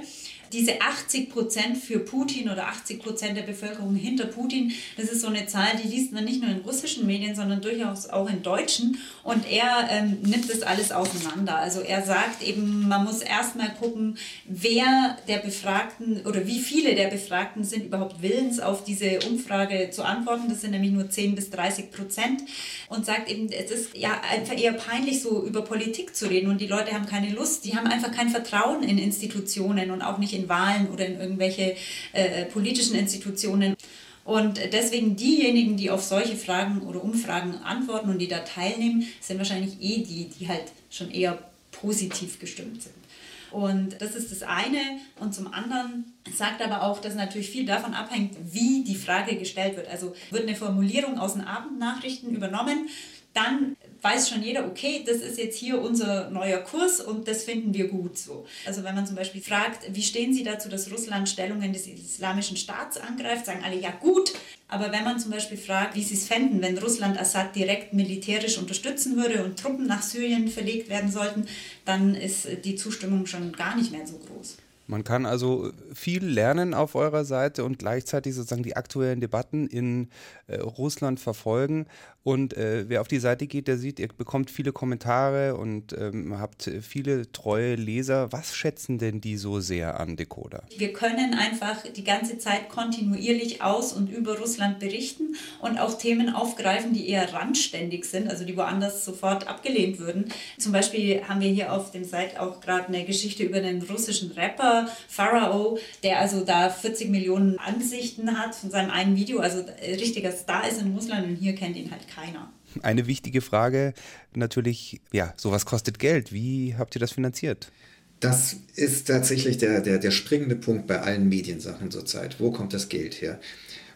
diese 80 Prozent für Putin oder 80 Prozent der Bevölkerung hinter Putin, das ist so eine Zahl, die liest man nicht nur in russischen Medien, sondern durchaus auch in deutschen. Und er ähm, nimmt das alles auseinander. Also er sagt eben, man muss erstmal gucken, wer der Befragten oder wie viele der Befragten sind überhaupt willens, auf diese Umfrage zu antworten. Das sind nämlich nur 10 bis 30 Prozent. Und sagt eben, es ist ja einfach eher peinlich, so über Politik zu reden. Und die Leute haben keine Lust, die haben einfach kein Vertrauen in Institutionen und auch nicht in Wahlen oder in irgendwelche äh, politischen Institutionen. Und deswegen diejenigen, die auf solche Fragen oder Umfragen antworten und die da teilnehmen, sind wahrscheinlich eh die, die halt schon eher positiv gestimmt sind. Und das ist das eine. Und zum anderen sagt aber auch, dass natürlich viel davon abhängt, wie die Frage gestellt wird. Also wird eine Formulierung aus den Abendnachrichten übernommen, dann weiß schon jeder, okay, das ist jetzt hier unser neuer Kurs und das finden wir gut so. Also wenn man zum Beispiel fragt, wie stehen Sie dazu, dass Russland Stellungen des islamischen Staats angreift, sagen alle ja gut. Aber wenn man zum Beispiel fragt, wie sie es fänden, wenn Russland Assad direkt militärisch unterstützen würde und Truppen nach Syrien verlegt werden sollten, dann ist die Zustimmung schon gar nicht mehr so groß. Man kann also viel lernen auf eurer Seite und gleichzeitig sozusagen die aktuellen Debatten in äh, Russland verfolgen. Und äh, wer auf die Seite geht, der sieht, ihr bekommt viele Kommentare und ähm, habt viele treue Leser. Was schätzen denn die so sehr an Decoder? Wir können einfach die ganze Zeit kontinuierlich aus und über Russland berichten und auch Themen aufgreifen, die eher randständig sind, also die woanders sofort abgelehnt würden. Zum Beispiel haben wir hier auf dem Site auch gerade eine Geschichte über einen russischen Rapper, Pharao, der also da 40 Millionen Ansichten hat von seinem einen Video, also richtiger Star ist in Russland und hier kennt ihn halt keiner. Eine wichtige Frage natürlich, ja, sowas kostet Geld. Wie habt ihr das finanziert? Das ist tatsächlich der, der, der springende Punkt bei allen Mediensachen zurzeit. Wo kommt das Geld her?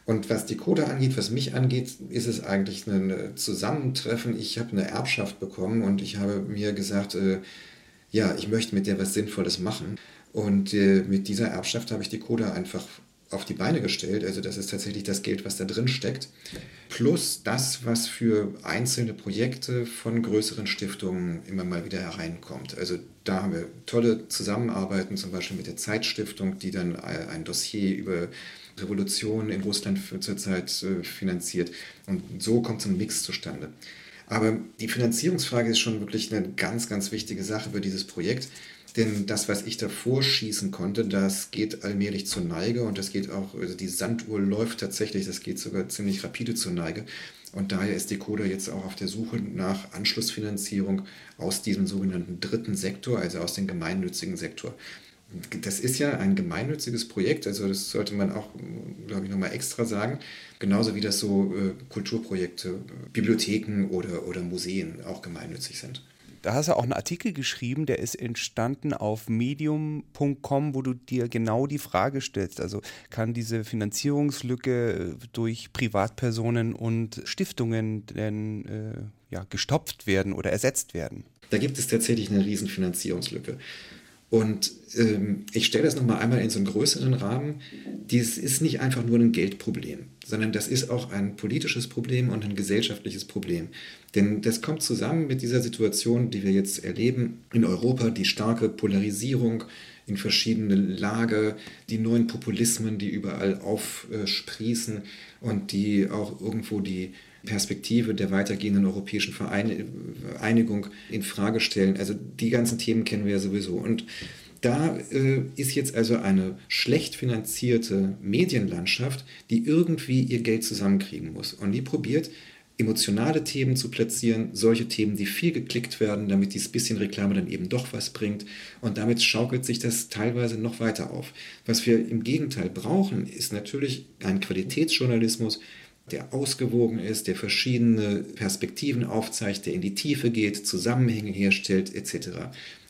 Und was die Code angeht, was mich angeht, ist es eigentlich ein Zusammentreffen. Ich habe eine Erbschaft bekommen und ich habe mir gesagt, äh, ja, ich möchte mit der was Sinnvolles machen. Und äh, mit dieser Erbschaft habe ich die Coda einfach auf die Beine gestellt. Also das ist tatsächlich das Geld, was da drin steckt. Plus das, was für einzelne Projekte von größeren Stiftungen immer mal wieder hereinkommt. Also da haben wir tolle Zusammenarbeiten, zum Beispiel mit der Zeitstiftung, die dann ein Dossier über Revolution in Russland zurzeit äh, finanziert. Und so kommt so ein Mix zustande. Aber die Finanzierungsfrage ist schon wirklich eine ganz, ganz wichtige Sache für dieses Projekt. Denn das, was ich davor schießen konnte, das geht allmählich zur Neige und das geht auch, also die Sanduhr läuft tatsächlich, das geht sogar ziemlich rapide zur Neige. Und daher ist Decoder jetzt auch auf der Suche nach Anschlussfinanzierung aus diesem sogenannten dritten Sektor, also aus dem gemeinnützigen Sektor. Das ist ja ein gemeinnütziges Projekt, also das sollte man auch, glaube ich, nochmal extra sagen. Genauso wie das so äh, Kulturprojekte, Bibliotheken oder, oder Museen auch gemeinnützig sind. Da hast du auch einen Artikel geschrieben, der ist entstanden auf medium.com, wo du dir genau die Frage stellst. Also kann diese Finanzierungslücke äh, durch Privatpersonen und Stiftungen denn äh, ja, gestopft werden oder ersetzt werden? Da gibt es tatsächlich eine Riesenfinanzierungslücke. Und ähm, ich stelle das nochmal einmal in so einen größeren Rahmen. Dies ist nicht einfach nur ein Geldproblem, sondern das ist auch ein politisches Problem und ein gesellschaftliches Problem. Denn das kommt zusammen mit dieser Situation, die wir jetzt erleben in Europa, die starke Polarisierung in verschiedene Lager, die neuen Populismen, die überall aufsprießen und die auch irgendwo die Perspektive der weitergehenden europäischen Vereinigung in Frage stellen. Also die ganzen Themen kennen wir ja sowieso. Und da äh, ist jetzt also eine schlecht finanzierte Medienlandschaft, die irgendwie ihr Geld zusammenkriegen muss. Und die probiert, emotionale Themen zu platzieren, solche Themen, die viel geklickt werden, damit dieses bisschen Reklame dann eben doch was bringt. Und damit schaukelt sich das teilweise noch weiter auf. Was wir im Gegenteil brauchen, ist natürlich ein Qualitätsjournalismus, der ausgewogen ist, der verschiedene Perspektiven aufzeigt, der in die Tiefe geht, Zusammenhänge herstellt etc.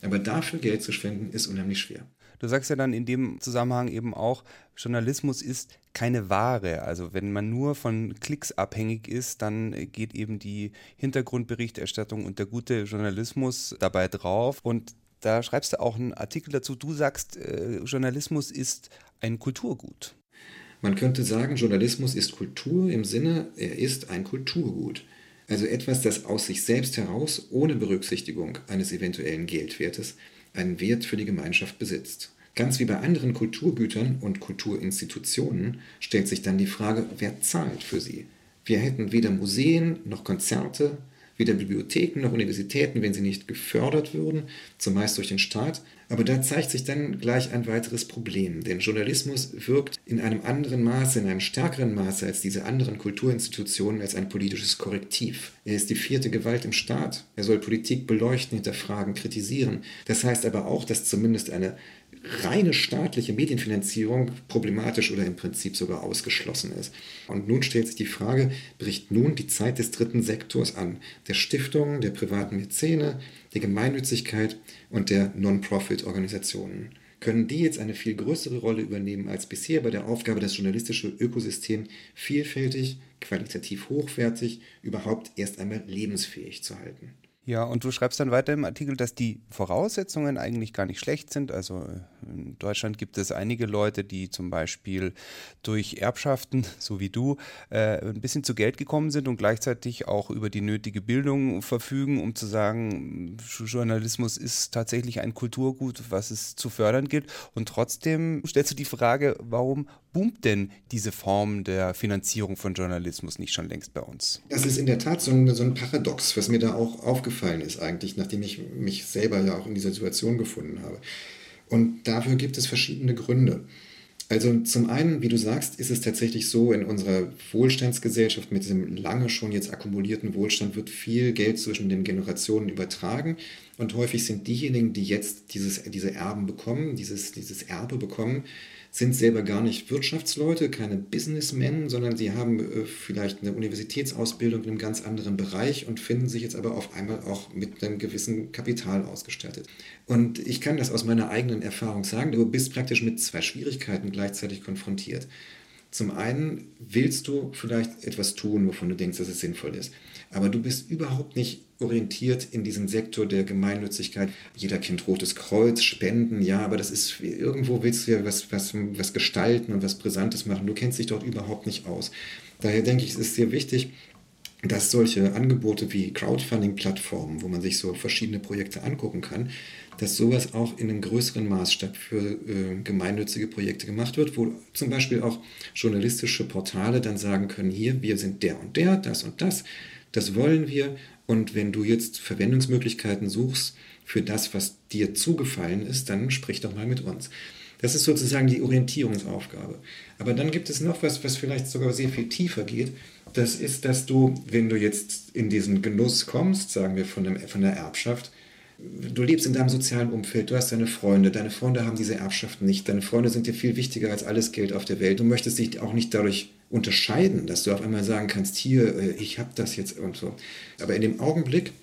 Aber dafür Geld zu spenden, ist unheimlich schwer. Du sagst ja dann in dem Zusammenhang eben auch, Journalismus ist keine Ware. Also wenn man nur von Klicks abhängig ist, dann geht eben die Hintergrundberichterstattung und der gute Journalismus dabei drauf. Und da schreibst du auch einen Artikel dazu. Du sagst, äh, Journalismus ist ein Kulturgut. Man könnte sagen, Journalismus ist Kultur im Sinne, er ist ein Kulturgut. Also etwas, das aus sich selbst heraus, ohne Berücksichtigung eines eventuellen Geldwertes, einen Wert für die Gemeinschaft besitzt. Ganz wie bei anderen Kulturgütern und Kulturinstitutionen stellt sich dann die Frage, wer zahlt für sie? Wir hätten weder Museen noch Konzerte, weder Bibliotheken noch Universitäten, wenn sie nicht gefördert würden, zumeist durch den Staat. Aber da zeigt sich dann gleich ein weiteres Problem, denn Journalismus wirkt in einem anderen Maße, in einem stärkeren Maße als diese anderen Kulturinstitutionen als ein politisches Korrektiv. Er ist die vierte Gewalt im Staat. Er soll Politik beleuchten, hinterfragen, kritisieren. Das heißt aber auch, dass zumindest eine reine staatliche Medienfinanzierung problematisch oder im Prinzip sogar ausgeschlossen ist. Und nun stellt sich die Frage, bricht nun die Zeit des dritten Sektors an, der Stiftungen, der privaten Mäzene, der Gemeinnützigkeit und der Non-Profit-Organisationen. Können die jetzt eine viel größere Rolle übernehmen als bisher bei der Aufgabe, das journalistische Ökosystem vielfältig, qualitativ hochwertig, überhaupt erst einmal lebensfähig zu halten? Ja, und du schreibst dann weiter im Artikel, dass die Voraussetzungen eigentlich gar nicht schlecht sind. Also in Deutschland gibt es einige Leute, die zum Beispiel durch Erbschaften, so wie du, äh, ein bisschen zu Geld gekommen sind und gleichzeitig auch über die nötige Bildung verfügen, um zu sagen, Journalismus ist tatsächlich ein Kulturgut, was es zu fördern gilt. Und trotzdem stellst du die Frage, warum boomt denn diese Form der Finanzierung von Journalismus nicht schon längst bei uns? Das ist in der Tat so ein, so ein Paradox, was mir da auch aufgefallen ist eigentlich, nachdem ich mich selber ja auch in dieser Situation gefunden habe. Und dafür gibt es verschiedene Gründe. Also zum einen, wie du sagst, ist es tatsächlich so, in unserer Wohlstandsgesellschaft mit diesem lange schon jetzt akkumulierten Wohlstand wird viel Geld zwischen den Generationen übertragen. Und häufig sind diejenigen, die jetzt dieses, diese Erben bekommen, dieses, dieses Erbe bekommen, sind selber gar nicht Wirtschaftsleute, keine Businessmen, sondern sie haben äh, vielleicht eine Universitätsausbildung in einem ganz anderen Bereich und finden sich jetzt aber auf einmal auch mit einem gewissen Kapital ausgestattet. Und ich kann das aus meiner eigenen Erfahrung sagen, du bist praktisch mit zwei Schwierigkeiten gleichzeitig konfrontiert. Zum einen willst du vielleicht etwas tun, wovon du denkst, dass es sinnvoll ist. Aber du bist überhaupt nicht orientiert in diesem Sektor der Gemeinnützigkeit. Jeder kennt Rotes Kreuz, Spenden, ja, aber das ist, irgendwo willst du ja was, was, was gestalten und was Brisantes machen. Du kennst dich dort überhaupt nicht aus. Daher denke ich, es ist sehr wichtig, dass solche Angebote wie Crowdfunding-Plattformen, wo man sich so verschiedene Projekte angucken kann, dass sowas auch in einem größeren Maßstab für äh, gemeinnützige Projekte gemacht wird, wo zum Beispiel auch journalistische Portale dann sagen können, hier, wir sind der und der, das und das, das wollen wir und wenn du jetzt Verwendungsmöglichkeiten suchst für das, was dir zugefallen ist, dann sprich doch mal mit uns. Das ist sozusagen die Orientierungsaufgabe. Aber dann gibt es noch was, was vielleicht sogar sehr viel tiefer geht. Das ist, dass du, wenn du jetzt in diesen Genuss kommst, sagen wir von, dem, von der Erbschaft, du lebst in deinem sozialen Umfeld, du hast deine Freunde, deine Freunde haben diese Erbschaften nicht, deine Freunde sind dir viel wichtiger als alles Geld auf der Welt. Du möchtest dich auch nicht dadurch unterscheiden, dass du auf einmal sagen kannst, hier, äh, ich habe das jetzt und so. Aber in dem Augenblick,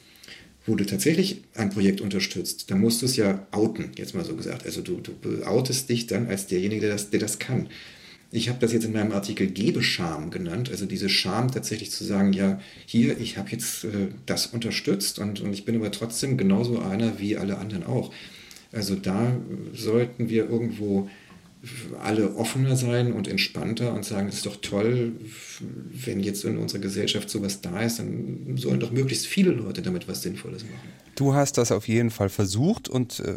wo du tatsächlich ein Projekt unterstützt, dann musst du es ja outen, jetzt mal so gesagt. Also du, du outest dich dann als derjenige, der das, der das kann. Ich habe das jetzt in meinem Artikel Gebescham genannt, also diese Scham tatsächlich zu sagen, ja, hier, ich habe jetzt äh, das unterstützt und, und ich bin aber trotzdem genauso einer wie alle anderen auch. Also da sollten wir irgendwo alle offener sein und entspannter und sagen, es ist doch toll, wenn jetzt in unserer Gesellschaft sowas da ist, dann sollen doch möglichst viele Leute damit was Sinnvolles machen. Du hast das auf jeden Fall versucht und äh,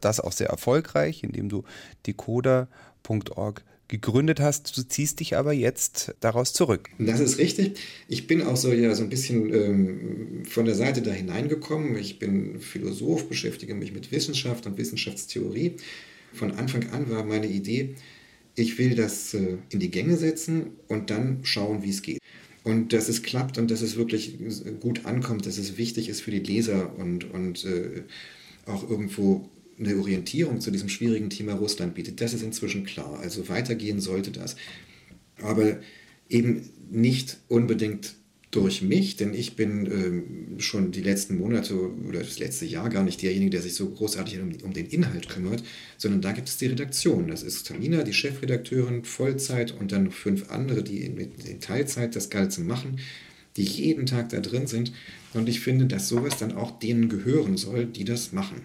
das auch sehr erfolgreich, indem du decoder.org gegründet hast. Du ziehst dich aber jetzt daraus zurück. Das ist richtig. Ich bin auch so ja so ein bisschen ähm, von der Seite da hineingekommen. Ich bin Philosoph, beschäftige mich mit Wissenschaft und Wissenschaftstheorie. Von Anfang an war meine Idee, ich will das äh, in die Gänge setzen und dann schauen, wie es geht. Und dass es klappt und dass es wirklich gut ankommt, dass es wichtig ist für die Leser und, und äh, auch irgendwo eine Orientierung zu diesem schwierigen Thema Russland bietet, das ist inzwischen klar. Also weitergehen sollte das. Aber eben nicht unbedingt durch mich, denn ich bin ähm, schon die letzten Monate oder das letzte Jahr gar nicht derjenige, der sich so großartig um, um, den Inhalt kümmert, sondern da gibt es die Redaktion. Das ist Tamina, die Chefredakteurin, Vollzeit und dann fünf andere, die in, in Teilzeit das Ganze machen, die jeden Tag da drin sind. Und ich finde, dass sowas dann auch denen gehören soll, die das machen.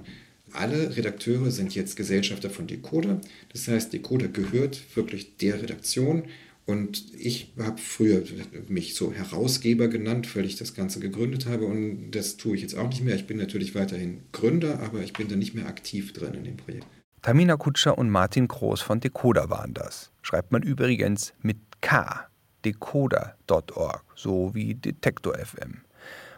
Alle Redakteure sind jetzt Gesellschafter von Decoder. Das heißt, Decoder gehört wirklich der Redaktion und ich habe früher mich so Herausgeber genannt, weil ich das Ganze gegründet habe. Und das tue ich jetzt auch nicht mehr. Ich bin natürlich weiterhin Gründer, aber ich bin da nicht mehr aktiv drin in dem Projekt. Tamina Kutscher und Martin Groß von Decoder waren das. Schreibt man übrigens mit K. Decoder.org, so wie Detektor FM.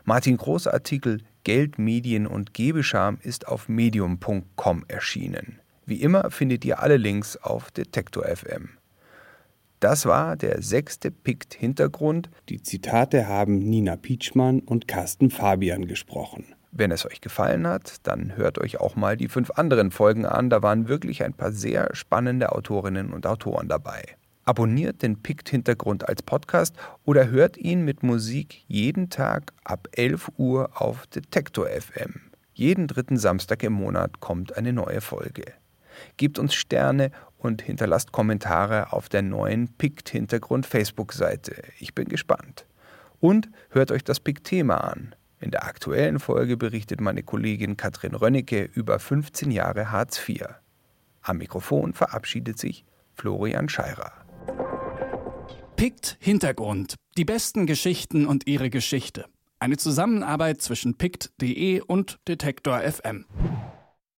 Martin Groß Artikel Geld, Medien und Gebescham ist auf medium.com erschienen. Wie immer findet ihr alle Links auf Detektor FM. Das war der sechste Pikt-Hintergrund. Die Zitate haben Nina Pietschmann und Carsten Fabian gesprochen. Wenn es euch gefallen hat, dann hört euch auch mal die fünf anderen Folgen an. Da waren wirklich ein paar sehr spannende Autorinnen und Autoren dabei. Abonniert den Pikt-Hintergrund als Podcast oder hört ihn mit Musik jeden Tag ab 11 Uhr auf Detektor FM. Jeden dritten Samstag im Monat kommt eine neue Folge. Gebt uns Sterne und hinterlasst Kommentare auf der neuen Pikt-Hintergrund Facebook-Seite. Ich bin gespannt. Und hört euch das Pikt-Thema an. In der aktuellen Folge berichtet meine Kollegin Katrin Rönnecke über 15 Jahre Hartz IV. Am Mikrofon verabschiedet sich Florian Scheirer. Pikt Hintergrund. Die besten Geschichten und ihre Geschichte. Eine Zusammenarbeit zwischen pikt.de und Detektor FM.